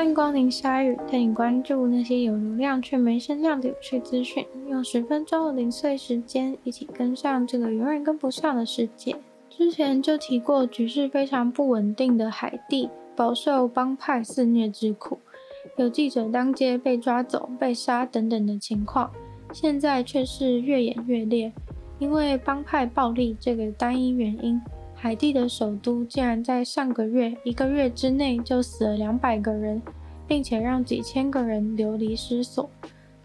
欢迎光临鲨语，带你关注那些有流量却没声量的有趣资讯。用十分钟的零碎时间，一起跟上这个永远跟不上的世界。之前就提过，局势非常不稳定的海地，饱受帮派肆虐之苦，有记者当街被抓走、被杀等等的情况。现在却是越演越烈，因为帮派暴力这个单一原因。海地的首都竟然在上个月一个月之内就死了两百个人，并且让几千个人流离失所。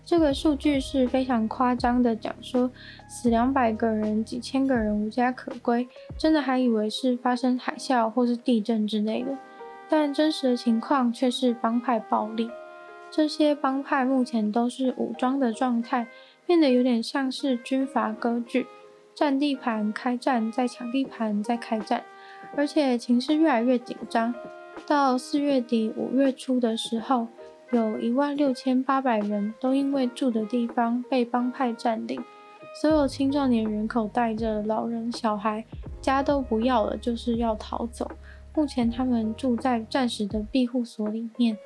这个数据是非常夸张的，讲说死两百个人、几千个人无家可归，真的还以为是发生海啸或是地震之类的。但真实的情况却是帮派暴力。这些帮派目前都是武装的状态，变得有点像是军阀割据。占地盘，开战，再抢地盘，再开战，而且情势越来越紧张。到四月底五月初的时候，有一万六千八百人都因为住的地方被帮派占领，所有青壮年人口带着老人小孩，家都不要了，就是要逃走。目前他们住在暂时的庇护所里面。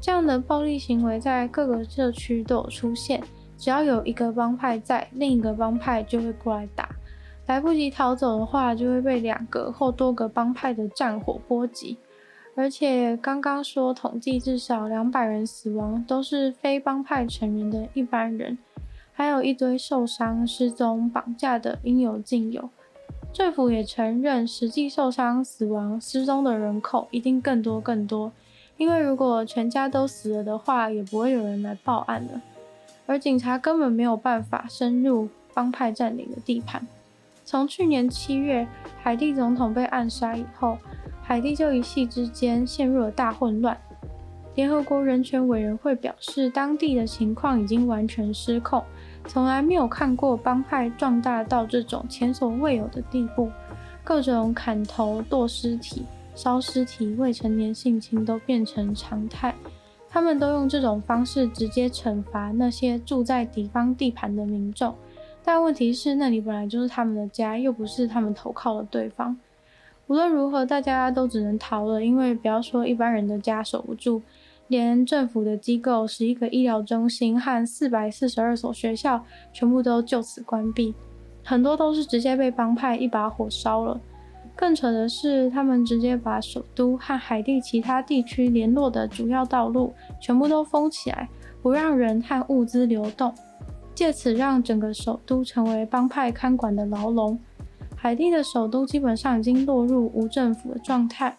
这样的暴力行为在各个社区都有出现。只要有一个帮派在，另一个帮派就会过来打。来不及逃走的话，就会被两个或多个帮派的战火波及。而且刚刚说统计至少两百人死亡，都是非帮派成员的一般人，还有一堆受伤、失踪、绑架的应有尽有。政府也承认，实际受伤、死亡、失踪的人口一定更多更多，因为如果全家都死了的话，也不会有人来报案了。而警察根本没有办法深入帮派占领的地盘。从去年七月海地总统被暗杀以后，海地就一夕之间陷入了大混乱。联合国人权委员会表示，当地的情况已经完全失控，从来没有看过帮派壮大到这种前所未有的地步，各种砍头、剁尸体、烧尸体、未成年性侵都变成常态。他们都用这种方式直接惩罚那些住在敌方地盘的民众，但问题是那里本来就是他们的家，又不是他们投靠的对方。无论如何，大家都只能逃了，因为不要说一般人的家守不住，连政府的机构、十一个医疗中心和四百四十二所学校全部都就此关闭，很多都是直接被帮派一把火烧了。更扯的是，他们直接把首都和海地其他地区联络的主要道路全部都封起来，不让人和物资流动，借此让整个首都成为帮派看管的牢笼。海地的首都基本上已经落入无政府的状态，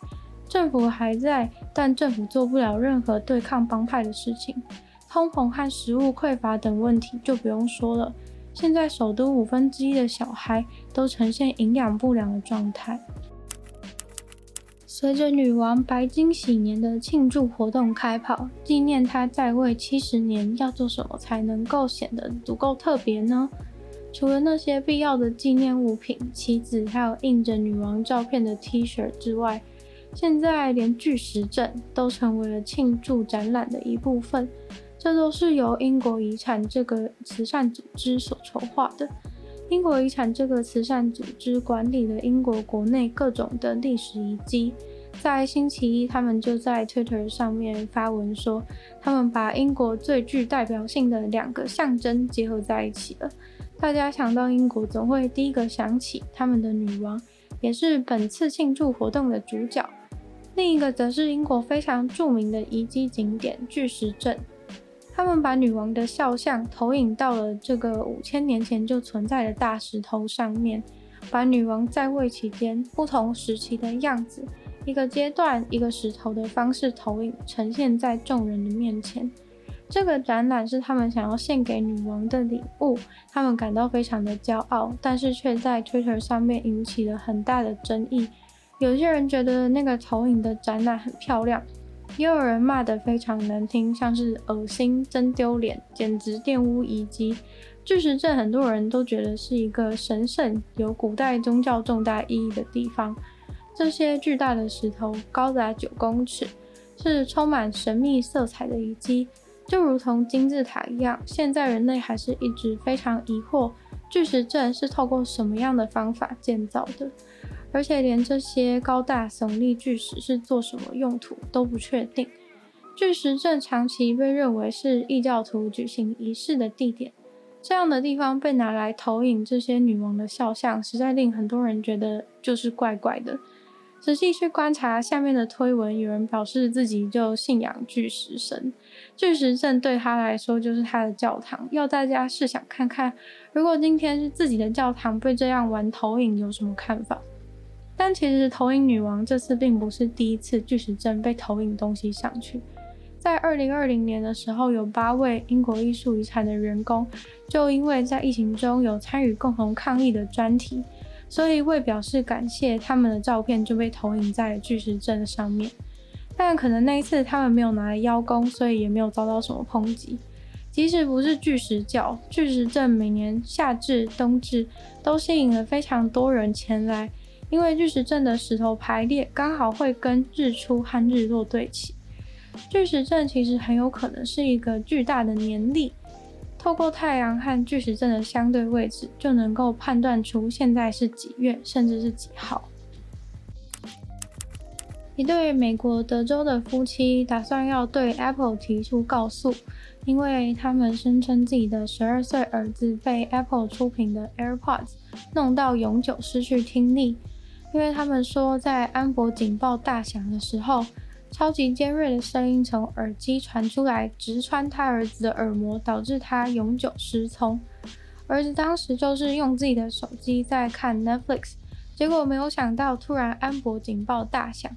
政府还在，但政府做不了任何对抗帮派的事情。通膨和食物匮乏等问题就不用说了。现在首都五分之一的小孩都呈现营养不良的状态。随着女王白金禧年的庆祝活动开跑，纪念她在位七十年，要做什么才能够显得足够特别呢？除了那些必要的纪念物品、旗子，还有印着女王照片的 T 恤之外，现在连巨石阵都成为了庆祝展览的一部分。这都是由英国遗产这个慈善组织所筹划的。英国遗产这个慈善组织管理了英国国内各种的历史遗迹。在星期一，他们就在 Twitter 上面发文说，他们把英国最具代表性的两个象征结合在一起了。大家想到英国，总会第一个想起他们的女王，也是本次庆祝活动的主角。另一个则是英国非常著名的遗迹景点巨石阵。他们把女王的肖像投影到了这个五千年前就存在的大石头上面，把女王在位期间不同时期的样子，一个阶段一个石头的方式投影，呈现在众人的面前。这个展览是他们想要献给女王的礼物，他们感到非常的骄傲，但是却在 Twitter 上面引起了很大的争议。有些人觉得那个投影的展览很漂亮。也有人骂得非常难听，像是恶心、真丢脸，简直玷污遗迹。巨石阵很多人都觉得是一个神圣、有古代宗教重大意义的地方。这些巨大的石头高达九公尺，是充满神秘色彩的遗迹，就如同金字塔一样。现在人类还是一直非常疑惑，巨石阵是透过什么样的方法建造的。而且连这些高大耸立巨石是做什么用途都不确定。巨石阵长期被认为是异教徒举行仪式的地点，这样的地方被拿来投影这些女王的肖像，实在令很多人觉得就是怪怪的。仔细去观察下面的推文，有人表示自己就信仰巨石神，巨石阵对他来说就是他的教堂。要大家试想看看，如果今天是自己的教堂被这样玩投影，有什么看法？但其实投影女王这次并不是第一次巨石阵被投影东西上去，在二零二零年的时候，有八位英国艺术遗产的员工就因为在疫情中有参与共同抗议的专题。所以为表示感谢，他们的照片就被投影在巨石阵上面。但可能那一次他们没有拿来邀功，所以也没有遭到什么抨击。即使不是巨石教，巨石阵每年夏至、冬至都吸引了非常多人前来，因为巨石阵的石头排列刚好会跟日出和日落对齐。巨石阵其实很有可能是一个巨大的年历。透过太阳和巨石阵的相对位置，就能够判断出现在是几月，甚至是几号。一对美国德州的夫妻打算要对 Apple 提出告诉，因为他们声称自己的十二岁儿子被 Apple 出品的 AirPods 弄到永久失去听力，因为他们说在安博警报大响的时候。超级尖锐的声音从耳机传出来，直穿他儿子的耳膜，导致他永久失聪。儿子当时就是用自己的手机在看 Netflix，结果没有想到突然安博警报大响，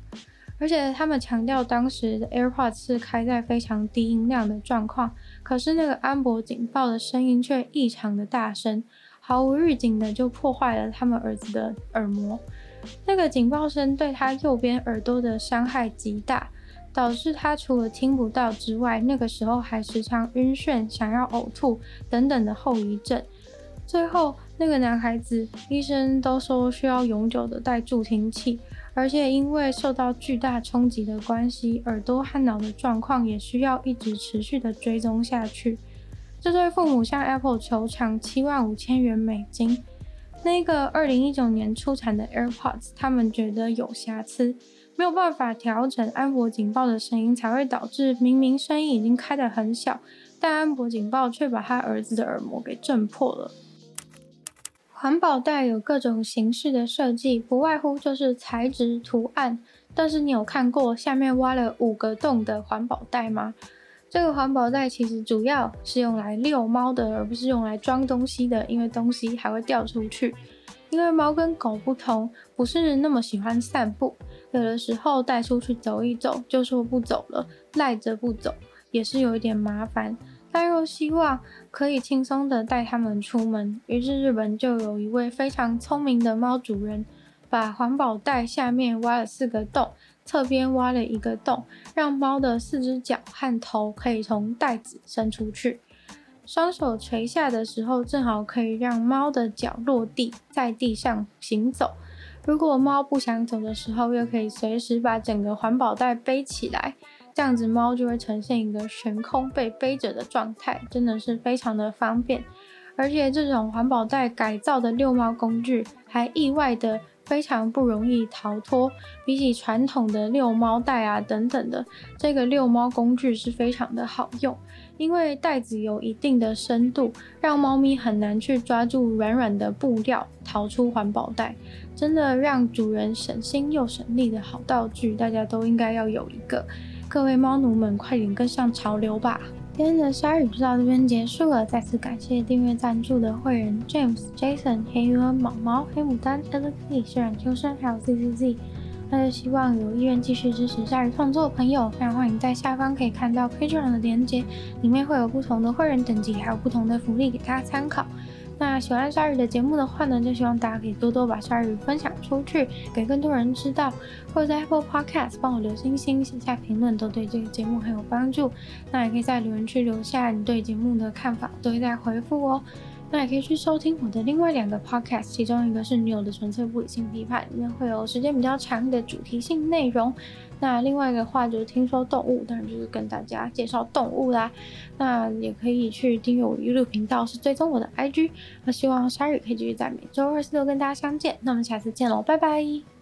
而且他们强调当时的 AirPods 是开在非常低音量的状况，可是那个安博警报的声音却异常的大声，毫无预警的就破坏了他们儿子的耳膜。那个警报声对他右边耳朵的伤害极大，导致他除了听不到之外，那个时候还时常晕眩、想要呕吐等等的后遗症。最后，那个男孩子医生都说需要永久的戴助听器，而且因为受到巨大冲击的关系，耳朵和脑的状况也需要一直持续的追踪下去。这对父母向 Apple 求偿七万五千元美金。那个二零一九年出产的 AirPods，他们觉得有瑕疵，没有办法调整安博警报的声音，才会导致明明声音已经开得很小，但安博警报却把他儿子的耳膜给震破了。环保袋有各种形式的设计，不外乎就是材质、图案，但是你有看过下面挖了五个洞的环保袋吗？这个环保袋其实主要是用来遛猫的，而不是用来装东西的，因为东西还会掉出去。因为猫跟狗不同，不是那么喜欢散步，有的时候带出去走一走就说不走了，赖着不走，也是有一点麻烦。但又希望可以轻松的带它们出门，于是日本就有一位非常聪明的猫主人，把环保袋下面挖了四个洞。侧边挖了一个洞，让猫的四只脚和头可以从袋子伸出去。双手垂下的时候，正好可以让猫的脚落地，在地上行走。如果猫不想走的时候，又可以随时把整个环保袋背起来，这样子猫就会呈现一个悬空被背着的状态，真的是非常的方便。而且这种环保袋改造的遛猫工具，还意外的。非常不容易逃脱，比起传统的遛猫袋啊等等的，这个遛猫工具是非常的好用，因为袋子有一定的深度，让猫咪很难去抓住软软的布料逃出环保袋，真的让主人省心又省力的好道具，大家都应该要有一个。各位猫奴们，快点跟上潮流吧！今天的鲨鱼就到这边结束了，再次感谢订阅赞助的会员 James、Jason、黑鱼儿、毛毛、黑牡丹、Alex、虽然秋生还有 ZZZ。那就希望有意愿继续支持鲨鱼创作的朋友，非常欢迎在下方可以看到 Patreon 的链接，里面会有不同的会员等级，还有不同的福利给大家参考。那喜欢鲨鱼的节目的话呢，就希望大家可以多多把鲨鱼分享出去，给更多人知道，或者在 Apple Podcast 帮我留星星、写下评论，都对这个节目很有帮助。那也可以在留言区留下你对节目的看法，都会再回复哦。那也可以去收听我的另外两个 Podcast，其中一个是女友的纯粹不理性批判，里面会有时间比较长的主题性内容。那另外一个话就是听说动物，当然就是跟大家介绍动物啦。那也可以去订阅我 YouTube 频道，是追踪我的 IG。那希望 sorry 可以继续在每周二、四、六跟大家相见。那我们下次见喽，拜拜。